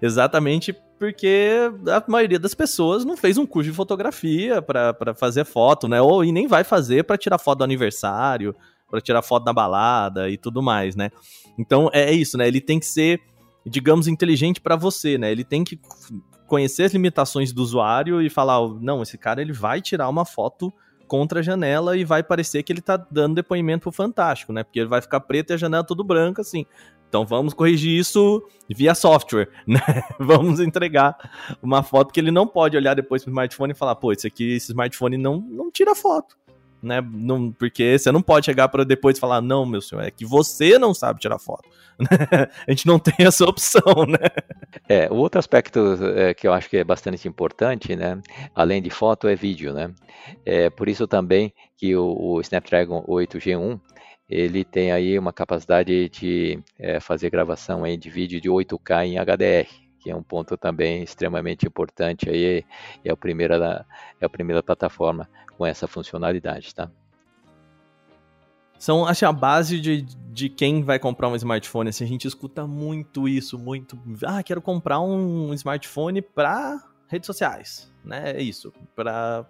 Exatamente porque a maioria das pessoas não fez um curso de fotografia para fazer foto, né? Ou e nem vai fazer para tirar foto do aniversário, para tirar foto na balada e tudo mais, né? Então é, é isso, né? Ele tem que ser, digamos, inteligente para você, né? Ele tem que conhecer as limitações do usuário e falar, não, esse cara ele vai tirar uma foto contra a janela e vai parecer que ele tá dando depoimento fantástico, né? Porque ele vai ficar preto e a janela tudo branca, assim. Então vamos corrigir isso via software, né? vamos entregar uma foto que ele não pode olhar depois pro smartphone e falar, pô, esse aqui, esse smartphone não, não tira foto. Né? Não, porque você não pode chegar para depois falar, não, meu senhor, é que você não sabe tirar foto. a gente não tem essa opção, né? É, o outro aspecto é, que eu acho que é bastante importante, né? Além de foto, é vídeo, né? É por isso também que o, o Snapdragon 8G1 ele tem aí uma capacidade de é, fazer gravação aí de vídeo de 8K em HDR, é um ponto também extremamente importante aí, é a primeira, é a primeira plataforma com essa funcionalidade, tá? São, acho, a base de, de quem vai comprar um smartphone. Assim, a gente escuta muito isso, muito. Ah, quero comprar um smartphone para redes sociais, né? É isso, para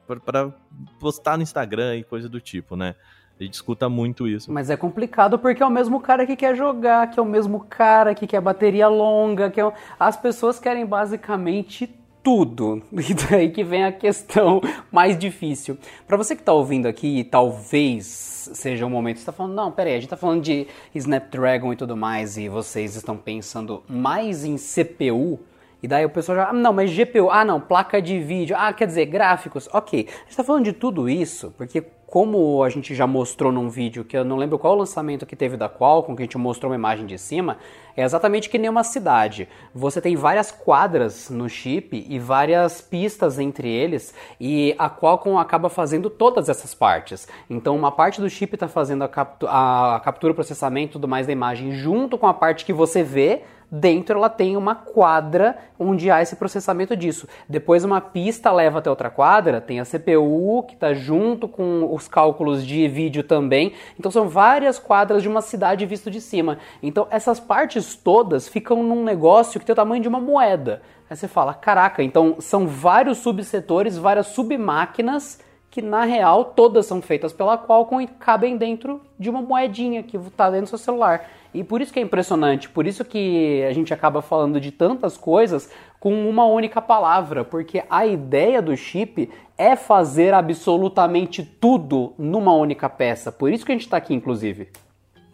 postar no Instagram e coisa do tipo, né? A gente escuta muito isso. Mas é complicado porque é o mesmo cara que quer jogar, que é o mesmo cara que quer bateria longa, que é... as pessoas querem basicamente tudo. E daí que vem a questão mais difícil. Para você que está ouvindo aqui, talvez seja um momento que está falando, não, peraí, a gente está falando de Snapdragon e tudo mais, e vocês estão pensando mais em CPU. E daí o pessoal já, ah, não, mas GPU, ah não, placa de vídeo, ah, quer dizer, gráficos, ok. A gente está falando de tudo isso porque como a gente já mostrou num vídeo, que eu não lembro qual lançamento que teve da Qualcomm, que a gente mostrou uma imagem de cima, é exatamente que nem uma cidade. Você tem várias quadras no chip e várias pistas entre eles, e a Qualcomm acaba fazendo todas essas partes. Então, uma parte do chip está fazendo a, captu a captura, processamento e tudo mais da imagem junto com a parte que você vê, dentro ela tem uma quadra onde há esse processamento disso. Depois uma pista leva até outra quadra, tem a CPU que está junto com os cálculos de vídeo também. Então são várias quadras de uma cidade visto de cima. Então essas partes todas ficam num negócio que tem o tamanho de uma moeda. Aí você fala, caraca, então são vários subsetores, várias submáquinas que na real todas são feitas pela Qualcomm e cabem dentro de uma moedinha que está dentro do seu celular. E por isso que é impressionante, por isso que a gente acaba falando de tantas coisas com uma única palavra, porque a ideia do chip é fazer absolutamente tudo numa única peça. Por isso que a gente está aqui, inclusive.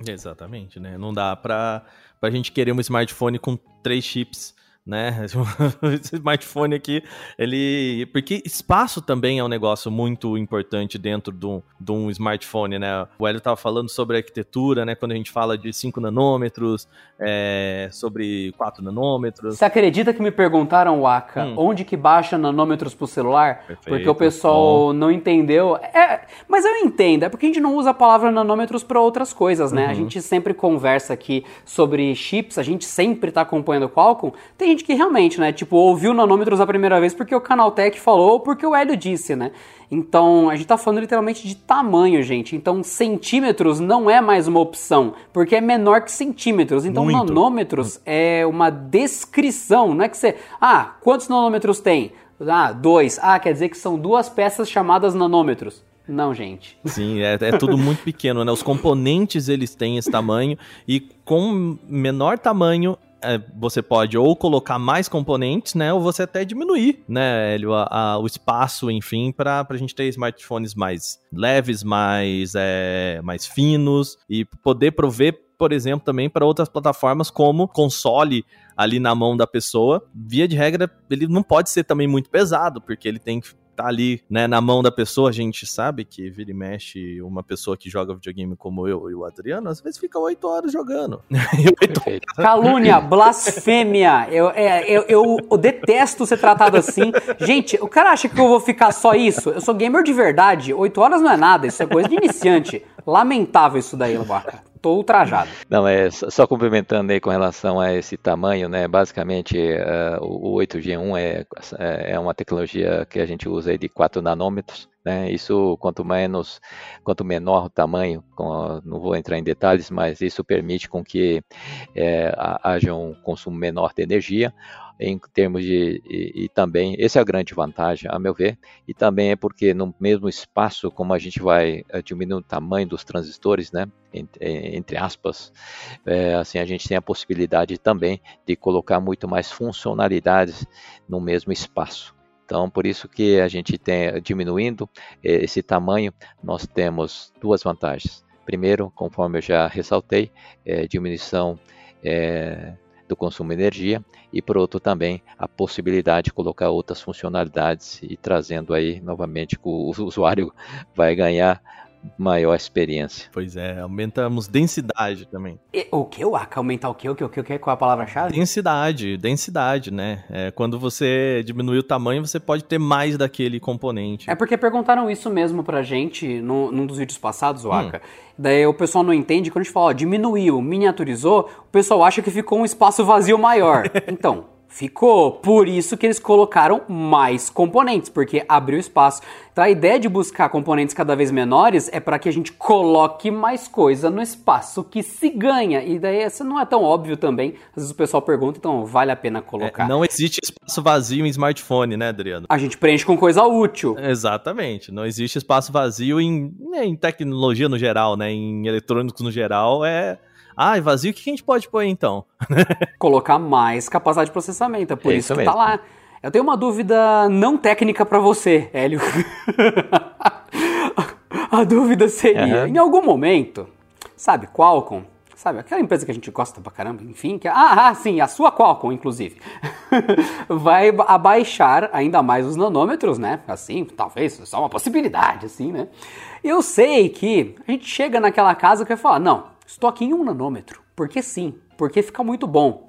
Exatamente, né? Não dá para a gente querer um smartphone com três chips né? Esse smartphone aqui, ele. Porque espaço também é um negócio muito importante dentro de um, de um smartphone, né? O Hélio estava falando sobre arquitetura, né? Quando a gente fala de 5 nanômetros, é... sobre 4 nanômetros. Você acredita que me perguntaram, Waka, hum. onde que baixa nanômetros pro celular? Perfeito, porque o pessoal bom. não entendeu. É, mas eu entendo, é porque a gente não usa a palavra nanômetros para outras coisas, né? Uhum. A gente sempre conversa aqui sobre chips, a gente sempre está acompanhando o Qualcomm. Tem gente que realmente, né, tipo, ouviu nanômetros a primeira vez porque o Canaltech falou ou porque o Hélio disse, né? Então, a gente tá falando literalmente de tamanho, gente. Então, centímetros não é mais uma opção, porque é menor que centímetros. Então, Muito. nanômetros é uma descrição, não é que você, ah, quantos nanômetros tem? Ah, dois. Ah, quer dizer que são duas peças chamadas nanômetros. Não, gente. Sim, é, é, tudo muito pequeno, né? Os componentes eles têm esse tamanho e com menor tamanho você pode ou colocar mais componentes, né, ou você até diminuir, né, Hélio, a, a, o espaço, enfim, para a gente ter smartphones mais leves, mais, é, mais finos e poder prover, por exemplo, também para outras plataformas como console ali na mão da pessoa. Via de regra, ele não pode ser também muito pesado, porque ele tem que tá ali, né, na mão da pessoa, a gente sabe que vira e mexe uma pessoa que joga videogame como eu e o Adriano, às vezes fica oito horas jogando. Calúnia, blasfêmia, eu, é, eu, eu, eu, detesto ser tratado assim. Gente, o cara acha que eu vou ficar só isso? Eu sou gamer de verdade, oito horas não é nada, isso é coisa de iniciante. Lamentável isso daí, Lubaca tô ultrajado. Não, é só complementando aí com relação a esse tamanho, né? Basicamente, uh, o 8G1 é, é, é uma tecnologia que a gente usa aí de 4 nanômetros. Né? Isso, quanto menos, quanto menor o tamanho, com, não vou entrar em detalhes, mas isso permite com que é, haja um consumo menor de energia, em termos de e, e, também essa é a grande vantagem a meu ver e também é porque no mesmo espaço como a gente vai eh, diminuir o tamanho dos transistores né entre, entre aspas é, assim a gente tem a possibilidade também de colocar muito mais funcionalidades no mesmo espaço então, por isso que a gente tem diminuindo eh, esse tamanho, nós temos duas vantagens. Primeiro, conforme eu já ressaltei, é, diminuição é, do consumo de energia e por outro também a possibilidade de colocar outras funcionalidades e trazendo aí novamente que o usuário vai ganhar maior experiência. Pois é, aumentamos densidade também. E, o que? O aumentar o que? O que? O que? O que? Qual é a palavra-chave? Densidade, densidade, né? É, quando você diminui o tamanho, você pode ter mais daquele componente. É porque perguntaram isso mesmo pra gente no, num dos vídeos passados, o Aka. Hum. Daí o pessoal não entende, quando a gente fala, ó, diminuiu, miniaturizou, o pessoal acha que ficou um espaço vazio maior. Então, Ficou. Por isso que eles colocaram mais componentes, porque abriu espaço. Então a ideia de buscar componentes cada vez menores é para que a gente coloque mais coisa no espaço que se ganha. E daí isso não é tão óbvio também. Às vezes o pessoal pergunta, então vale a pena colocar. É, não existe espaço vazio em smartphone, né, Adriano? A gente preenche com coisa útil. Exatamente. Não existe espaço vazio em, né, em tecnologia no geral, né? Em eletrônicos no geral. É ah, vazio, o que a gente pode pôr então? Colocar mais capacidade de processamento, é por é isso, isso que tá mesmo. tá lá. Eu tenho uma dúvida não técnica para você, Hélio. a dúvida seria, uhum. em algum momento, sabe, Qualcomm, sabe, aquela empresa que a gente gosta pra caramba, enfim, que ah, ah sim, a sua Qualcomm, inclusive, vai abaixar ainda mais os nanômetros, né? Assim, talvez, só uma possibilidade, assim, né? Eu sei que a gente chega naquela casa que vai falar, não, Estou aqui em um nanômetro, porque sim, porque fica muito bom.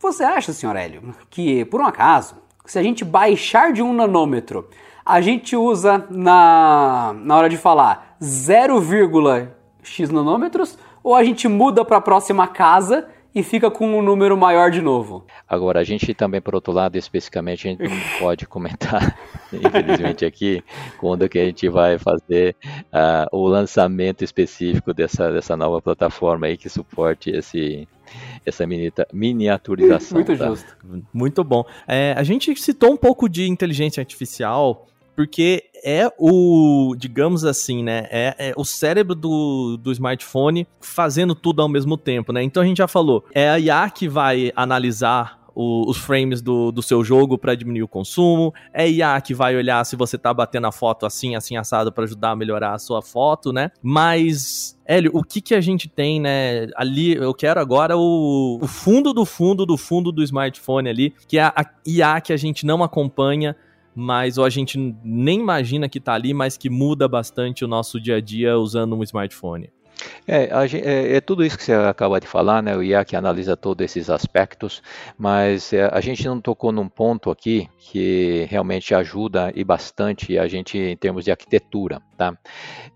Você acha, senhor Hélio, que por um acaso, se a gente baixar de um nanômetro, a gente usa na, na hora de falar 0,x nanômetros ou a gente muda para a próxima casa e fica com um número maior de novo. Agora, a gente também, por outro lado, especificamente, a gente não pode comentar, infelizmente, aqui, quando que a gente vai fazer uh, o lançamento específico dessa, dessa nova plataforma aí que suporte esse, essa miniaturização. Muito tá? justo. Muito bom. É, a gente citou um pouco de inteligência artificial porque é o, digamos assim, né? É, é, o cérebro do, do smartphone fazendo tudo ao mesmo tempo, né? Então a gente já falou, é a IA que vai analisar o, os frames do, do seu jogo para diminuir o consumo, é IA que vai olhar se você tá batendo a foto assim, assim, assado para ajudar a melhorar a sua foto, né? Mas Hélio, o que que a gente tem, né? Ali, eu quero agora o, o fundo do fundo do fundo do smartphone ali, que é a, a IA que a gente não acompanha, mas ou a gente nem imagina que tá ali, mas que muda bastante o nosso dia a dia usando um smartphone. É, é, é, tudo isso que você acaba de falar, né? O IA que analisa todos esses aspectos, mas é, a gente não tocou num ponto aqui que realmente ajuda e bastante a gente em termos de arquitetura, tá?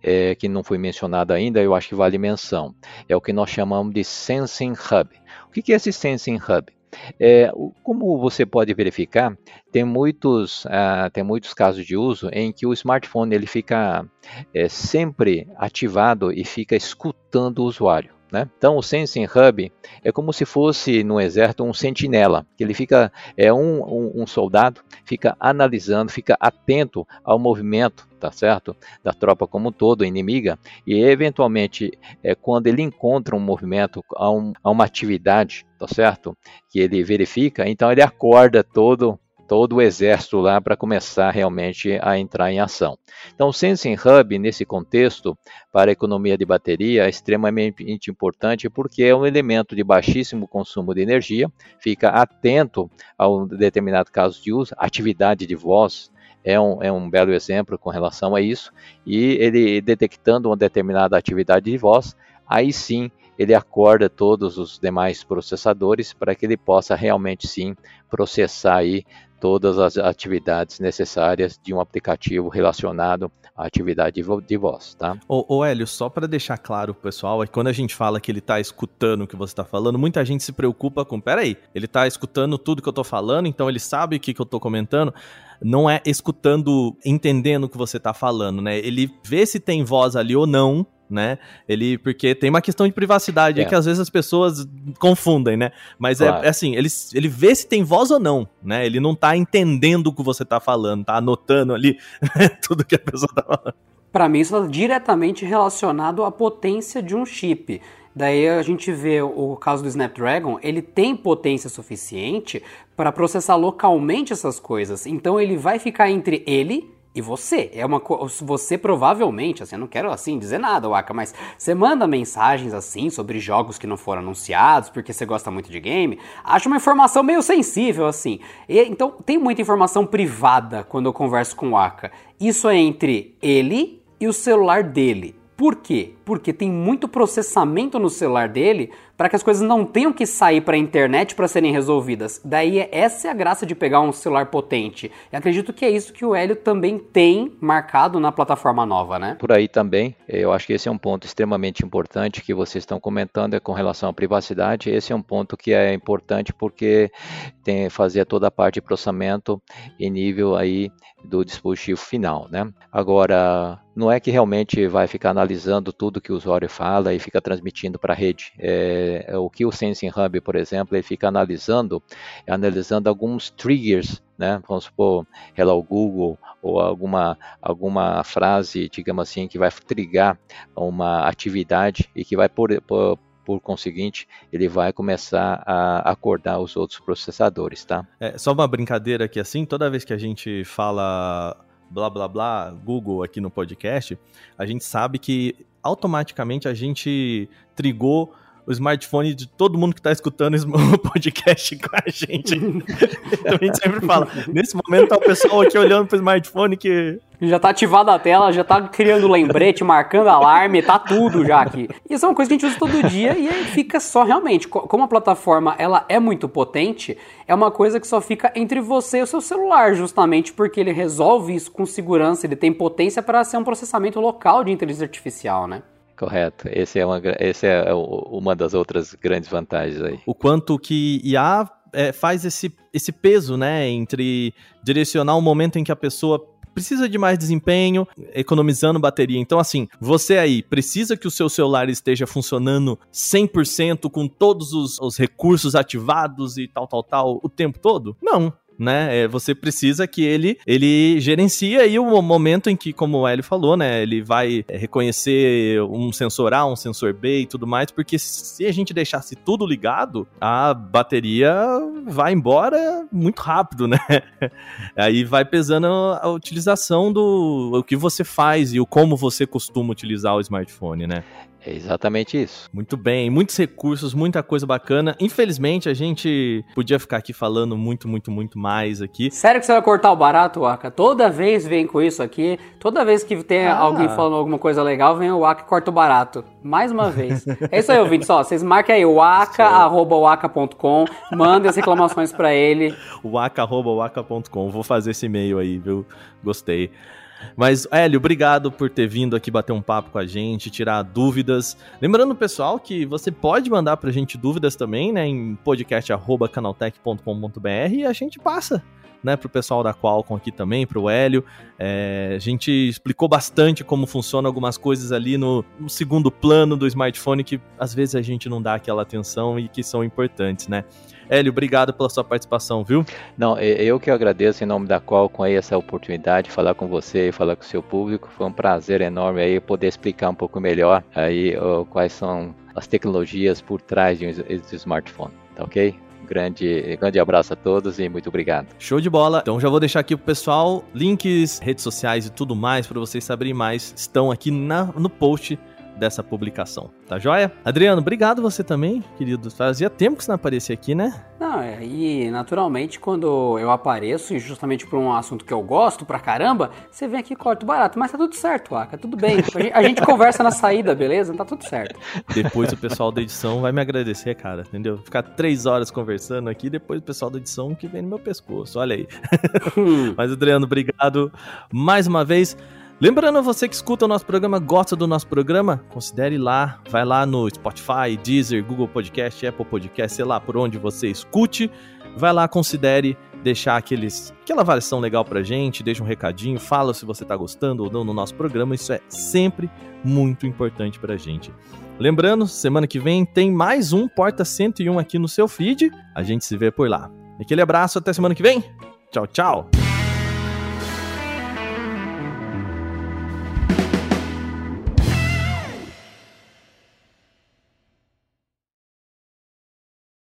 É, que não foi mencionado ainda, eu acho que vale menção. É o que nós chamamos de Sensing Hub. O que é esse Sensing Hub? É, como você pode verificar, tem muitos, uh, tem muitos casos de uso em que o smartphone ele fica é, sempre ativado e fica escutando o usuário. Né? Então, o Sensing Hub é como se fosse no exército um sentinela, que ele fica é um, um, um, soldado, fica analisando, fica atento ao movimento, tá certo, da tropa como um todo, inimiga, e eventualmente é quando ele encontra um movimento, a, um, a uma atividade, tá certo, que ele verifica, então ele acorda todo todo o exército lá para começar realmente a entrar em ação. Então, o Sensing Hub, nesse contexto, para a economia de bateria, é extremamente importante porque é um elemento de baixíssimo consumo de energia, fica atento a um determinado caso de uso, atividade de voz, é um, é um belo exemplo com relação a isso, e ele detectando uma determinada atividade de voz, aí sim ele acorda todos os demais processadores para que ele possa realmente sim processar aí todas as atividades necessárias de um aplicativo relacionado à atividade de voz, tá? Ô, ô Hélio, só para deixar claro pessoal, é que quando a gente fala que ele está escutando o que você está falando, muita gente se preocupa com, peraí, ele está escutando tudo que eu estou falando, então ele sabe o que, que eu estou comentando não é escutando, entendendo o que você está falando, né? Ele vê se tem voz ali ou não, né? Ele, porque tem uma questão de privacidade é. que às vezes as pessoas confundem, né? Mas é, claro. é, é, assim, ele, ele vê se tem voz ou não, né? Ele não tá entendendo o que você tá falando, tá anotando ali tudo que a pessoa tá falando. Para mim, isso está diretamente relacionado à potência de um chip. Daí a gente vê o caso do Snapdragon, ele tem potência suficiente para processar localmente essas coisas. Então ele vai ficar entre ele e você, é uma você provavelmente, assim, eu não quero assim dizer nada, Waka, mas você manda mensagens assim sobre jogos que não foram anunciados, porque você gosta muito de game, acha uma informação meio sensível assim. E, então tem muita informação privada quando eu converso com o Waka. Isso é entre ele e o celular dele. Por quê? Porque tem muito processamento no celular dele para que as coisas não tenham que sair para a internet para serem resolvidas. Daí essa é a graça de pegar um celular potente. E acredito que é isso que o Hélio também tem marcado na plataforma nova, né? Por aí também. Eu acho que esse é um ponto extremamente importante que vocês estão comentando é com relação à privacidade. Esse é um ponto que é importante porque tem fazer toda a parte de processamento em nível aí do dispositivo final, né? Agora, não é que realmente vai ficar analisando tudo que o usuário fala e fica transmitindo para a rede. É, é, o que o Sensing Hub, por exemplo, ele fica analisando, analisando alguns triggers, né? Vamos supor, Hello Google ou alguma alguma frase, digamos assim, que vai trigar uma atividade e que vai por, por por conseguinte, ele vai começar a acordar os outros processadores, tá? É, só uma brincadeira aqui assim, toda vez que a gente fala blá blá blá Google aqui no podcast, a gente sabe que automaticamente a gente trigou o smartphone de todo mundo que está escutando o podcast com a gente. então a gente sempre fala, nesse momento tá o pessoal aqui olhando pro smartphone que... Já tá ativada a tela, já tá criando lembrete, marcando alarme, tá tudo já aqui. Isso é uma coisa que a gente usa todo dia e aí fica só realmente, como a plataforma ela é muito potente, é uma coisa que só fica entre você e o seu celular, justamente porque ele resolve isso com segurança, ele tem potência para ser um processamento local de inteligência artificial, né? Correto. Esse é, uma, esse é uma das outras grandes vantagens aí. O quanto que IA é, faz esse, esse peso, né, entre direcionar o momento em que a pessoa precisa de mais desempenho, economizando bateria. Então, assim, você aí precisa que o seu celular esteja funcionando 100% com todos os, os recursos ativados e tal, tal, tal, o tempo todo? Não né? É, você precisa que ele ele gerencie aí o momento em que, como o Hélio falou, né? Ele vai é, reconhecer um sensor A, um sensor B e tudo mais, porque se a gente deixasse tudo ligado, a bateria vai embora muito rápido, né? Aí vai pesando a utilização do o que você faz e o como você costuma utilizar o smartphone, né? É exatamente isso. Muito bem, muitos recursos, muita coisa bacana. Infelizmente, a gente podia ficar aqui falando muito, muito, muito mais aqui. Sério que você vai cortar o barato, Waka? Toda vez vem com isso aqui. Toda vez que tem ah. alguém falando alguma coisa legal, vem o Waka e corta o barato. Mais uma vez. É isso aí, ouvintes. Só, vocês marquem aí waka.waka.com, mandem as reclamações para ele. waka.waka.com. Vou fazer esse e-mail aí, viu? Gostei. Mas, Hélio, obrigado por ter vindo aqui bater um papo com a gente, tirar dúvidas. Lembrando, pessoal, que você pode mandar pra gente dúvidas também, né, em podcast.canaltech.com.br e a gente passa né, para o pessoal da Qualcomm aqui também, para o Hélio. É, a gente explicou bastante como funciona algumas coisas ali no, no, segundo plano do smartphone que às vezes a gente não dá aquela atenção e que são importantes, né? Hélio, obrigado pela sua participação, viu? Não, eu que agradeço em nome da Qualcomm aí essa oportunidade de falar com você e falar com o seu público. Foi um prazer enorme aí poder explicar um pouco melhor aí quais são as tecnologias por trás de um, smartphone, tá ok? Grande, grande abraço a todos e muito obrigado. Show de bola. Então já vou deixar aqui pro pessoal links, redes sociais e tudo mais para vocês saberem mais. Estão aqui na, no post dessa publicação. Tá joia? Adriano, obrigado você também, querido. Fazia tempo que você não aparecia aqui, né? Não, é, e naturalmente quando eu apareço, e justamente por um assunto que eu gosto pra caramba, você vem aqui e corta o barato. Mas tá tudo certo, Aka, tudo bem. A gente, a gente conversa na saída, beleza? Tá tudo certo. Depois o pessoal da edição vai me agradecer, cara, entendeu? Ficar três horas conversando aqui, depois o pessoal da edição que vem no meu pescoço, olha aí. Hum. Mas, Adriano, obrigado mais uma vez. Lembrando você que escuta o nosso programa, gosta do nosso programa, considere lá, vai lá no Spotify, Deezer, Google Podcast, Apple Podcast, sei lá por onde você escute, vai lá, considere deixar aqueles, aquela avaliação legal pra gente, deixa um recadinho, fala se você tá gostando ou não no nosso programa, isso é sempre muito importante pra gente. Lembrando, semana que vem tem mais um Porta 101 aqui no seu feed, a gente se vê por lá. Aquele abraço, até semana que vem, tchau, tchau!